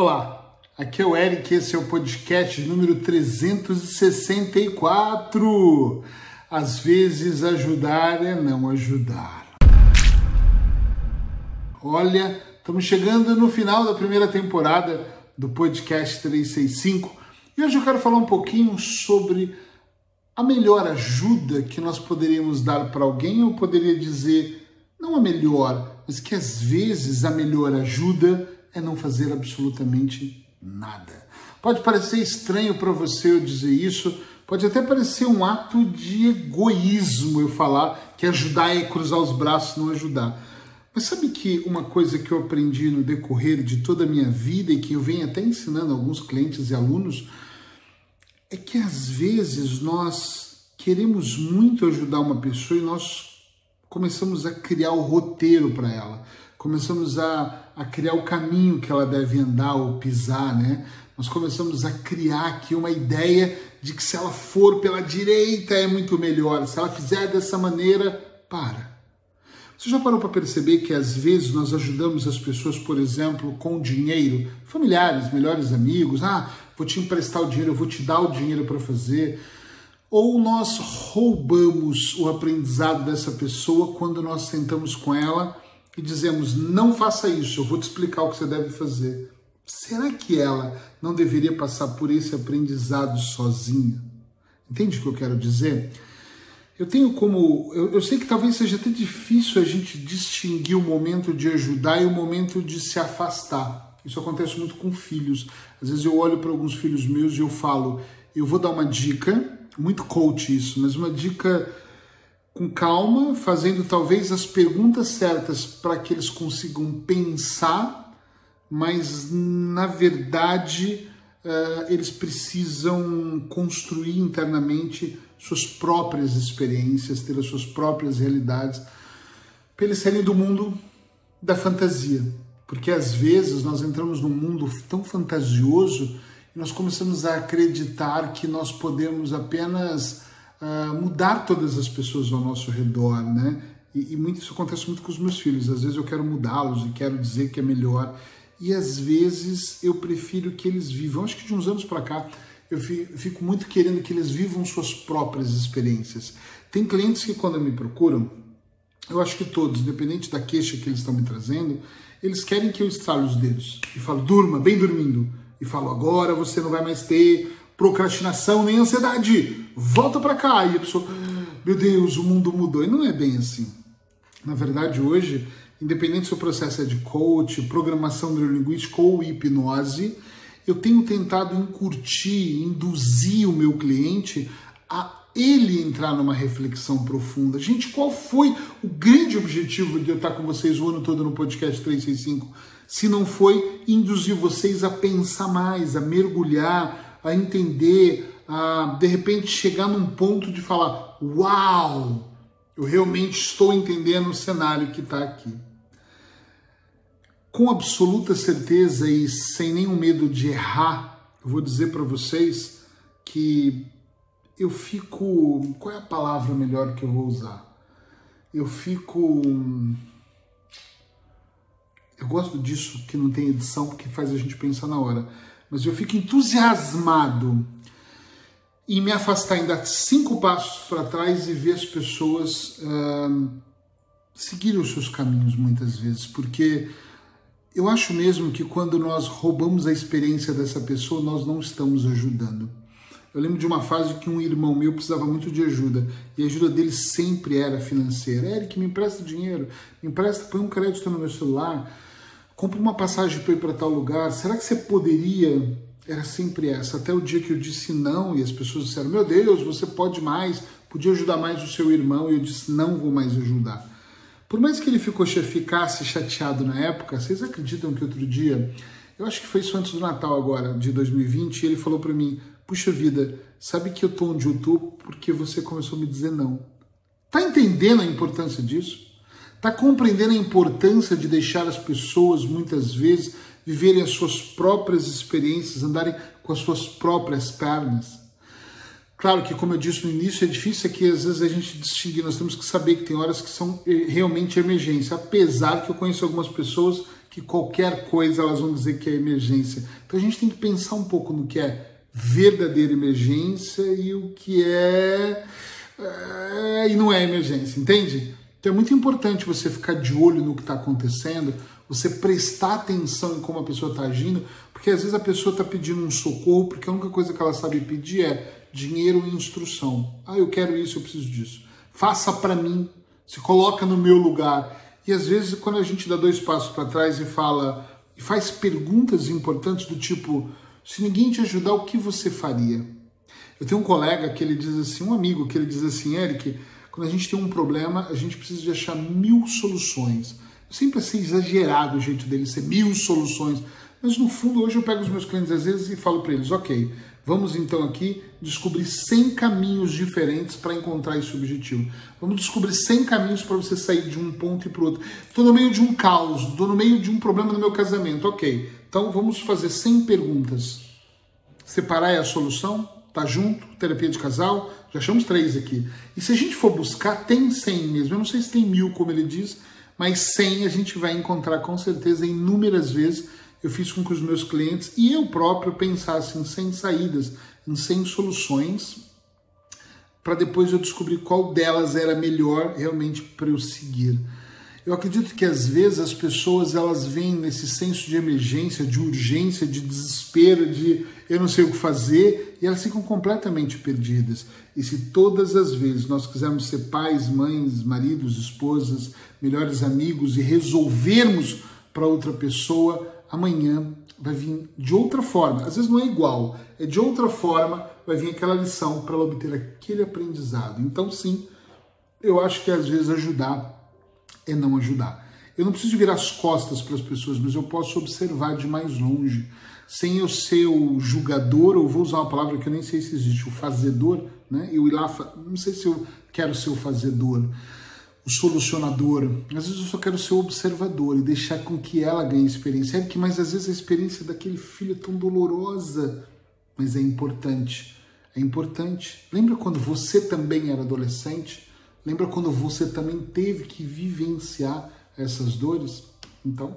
Olá, aqui é o Eric, esse é o podcast número 364. Às vezes ajudar é não ajudar. Olha, estamos chegando no final da primeira temporada do podcast 365 e hoje eu quero falar um pouquinho sobre a melhor ajuda que nós poderíamos dar para alguém, eu poderia dizer, não a melhor, mas que às vezes a melhor ajuda é não fazer absolutamente nada. Pode parecer estranho para você eu dizer isso, pode até parecer um ato de egoísmo eu falar que ajudar é cruzar os braços, não ajudar. Mas sabe que uma coisa que eu aprendi no decorrer de toda a minha vida e que eu venho até ensinando alguns clientes e alunos é que às vezes nós queremos muito ajudar uma pessoa e nós começamos a criar o roteiro para ela começamos a, a criar o caminho que ela deve andar ou pisar, né? Nós começamos a criar aqui uma ideia de que se ela for pela direita é muito melhor, se ela fizer dessa maneira, para. Você já parou para perceber que às vezes nós ajudamos as pessoas, por exemplo, com dinheiro, familiares, melhores amigos, ah, vou te emprestar o dinheiro, eu vou te dar o dinheiro para fazer. Ou nós roubamos o aprendizado dessa pessoa quando nós sentamos com ela e dizemos: não faça isso, eu vou te explicar o que você deve fazer. Será que ela não deveria passar por esse aprendizado sozinha? Entende o que eu quero dizer? Eu tenho como. Eu, eu, sei que talvez seja até difícil a gente distinguir o momento de ajudar e o momento de se afastar. Isso acontece muito com filhos. Às vezes eu olho para alguns filhos meus e eu falo: eu vou dar uma dica, muito coach isso, mas uma dica com calma, fazendo talvez as perguntas certas para que eles consigam pensar, mas na verdade uh, eles precisam construir internamente suas próprias experiências, ter as suas próprias realidades, para eles saírem do mundo da fantasia. Porque às vezes nós entramos num mundo tão fantasioso e nós começamos a acreditar que nós podemos apenas uh, mudar todas as pessoas ao nosso redor, né? E, e muito, isso acontece muito com os meus filhos. Às vezes eu quero mudá-los e quero dizer que é melhor. E às vezes eu prefiro que eles vivam. Acho que de uns anos para cá eu fico muito querendo que eles vivam suas próprias experiências. Tem clientes que quando me procuram, eu acho que todos, independente da queixa que eles estão me trazendo, eles querem que eu estrale os dedos e falo, durma, bem dormindo. E falo, agora você não vai mais ter procrastinação nem ansiedade. Volta para cá. E a pessoa, meu Deus, o mundo mudou. E não é bem assim. Na verdade, hoje, independente se o processo é de coach, programação neurolinguística ou hipnose, eu tenho tentado incutir, induzir o meu cliente a ele entrar numa reflexão profunda. Gente, qual foi o grande objetivo de eu estar com vocês o ano todo no podcast 365? Se não foi induzir vocês a pensar mais, a mergulhar, a entender, a de repente chegar num ponto de falar: Uau, eu realmente estou entendendo o cenário que está aqui. Com absoluta certeza e sem nenhum medo de errar, eu vou dizer para vocês que eu fico. Qual é a palavra melhor que eu vou usar? Eu fico. Eu gosto disso que não tem edição, porque faz a gente pensar na hora mas eu fico entusiasmado em me afastar ainda cinco passos para trás e ver as pessoas uh, seguirem os seus caminhos muitas vezes, porque eu acho mesmo que quando nós roubamos a experiência dessa pessoa, nós não estamos ajudando. Eu lembro de uma fase que um irmão meu precisava muito de ajuda e a ajuda dele sempre era financeira. Eric, me empresta dinheiro, me empresta, põe um crédito no meu celular compre uma passagem para ir para tal lugar, será que você poderia? Era sempre essa, até o dia que eu disse não e as pessoas disseram, meu Deus, você pode mais, podia ajudar mais o seu irmão, e eu disse, não vou mais ajudar. Por mais que ele ficou ficasse chateado na época, vocês acreditam que outro dia, eu acho que foi isso antes do Natal agora, de 2020, e ele falou para mim, puxa vida, sabe que eu tô onde eu tô porque você começou a me dizer não. Tá entendendo a importância disso? Está compreendendo a importância de deixar as pessoas, muitas vezes, viverem as suas próprias experiências, andarem com as suas próprias pernas? Claro que, como eu disse no início, é difícil aqui às vezes a gente distinguir, nós temos que saber que tem horas que são eh, realmente emergência, apesar que eu conheço algumas pessoas que que qualquer coisa elas vão dizer que é emergência. Então a gente tem que pensar um pouco no que é verdadeira emergência e o que é, é e não é emergência, entende? Então é muito importante você ficar de olho no que está acontecendo, você prestar atenção em como a pessoa está agindo, porque às vezes a pessoa está pedindo um socorro porque a única coisa que ela sabe pedir é dinheiro e instrução. Ah, eu quero isso, eu preciso disso. Faça para mim, se coloca no meu lugar. E às vezes quando a gente dá dois passos para trás e fala e faz perguntas importantes do tipo se ninguém te ajudar, o que você faria? Eu tenho um colega que ele diz assim, um amigo que ele diz assim, Eric, quando a gente tem um problema, a gente precisa de achar mil soluções. Eu sempre achei exagerado o jeito dele ser mil soluções, mas no fundo hoje eu pego os meus clientes às vezes e falo para eles, ok, vamos então aqui descobrir 100 caminhos diferentes para encontrar esse objetivo. Vamos descobrir 100 caminhos para você sair de um ponto e para o outro. Estou no meio de um caos, estou no meio de um problema no meu casamento, ok. Então vamos fazer 100 perguntas. Separar é a solução? Tá junto? Terapia de casal? Já achamos três aqui. E se a gente for buscar, tem 100 mesmo. Eu não sei se tem mil, como ele diz, mas 100 a gente vai encontrar com certeza inúmeras vezes. Eu fiz com que os meus clientes e eu próprio pensassem em 100 saídas, em 100 soluções, para depois eu descobrir qual delas era melhor realmente para eu seguir. Eu acredito que às vezes as pessoas elas vêm nesse senso de emergência, de urgência, de desespero, de eu não sei o que fazer, e elas ficam completamente perdidas. E se todas as vezes nós quisermos ser pais, mães, maridos, esposas, melhores amigos e resolvermos para outra pessoa, amanhã vai vir de outra forma. Às vezes não é igual, é de outra forma, vai vir aquela lição para ela obter aquele aprendizado. Então, sim, eu acho que às vezes ajudar é não ajudar. Eu não preciso virar as costas para as pessoas, mas eu posso observar de mais longe, sem eu ser o julgador, ou vou usar uma palavra que eu nem sei se existe, o fazedor, né? Eu ir lá, não sei se eu quero ser o fazedor, o solucionador. Às vezes eu só quero ser o observador e deixar com que ela ganhe experiência. É que, às vezes a experiência daquele filho é tão dolorosa, mas é importante. É importante. Lembra quando você também era adolescente? Lembra quando você também teve que vivenciar essas dores? Então,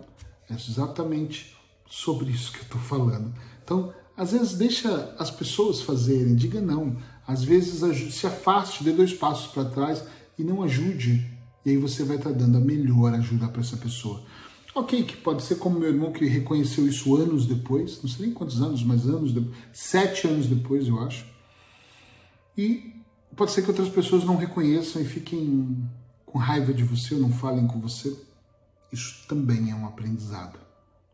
é exatamente sobre isso que eu estou falando. Então, às vezes deixa as pessoas fazerem, diga não. Às vezes se afaste, dê dois passos para trás e não ajude. E aí você vai estar tá dando a melhor ajuda para essa pessoa. Ok, que pode ser como meu irmão que reconheceu isso anos depois, não sei nem quantos anos, mas anos depois, sete anos depois, eu acho. E Pode ser que outras pessoas não reconheçam e fiquem com raiva de você ou não falem com você. Isso também é um aprendizado.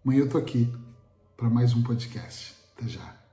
Amanhã eu tô aqui para mais um podcast. Até já.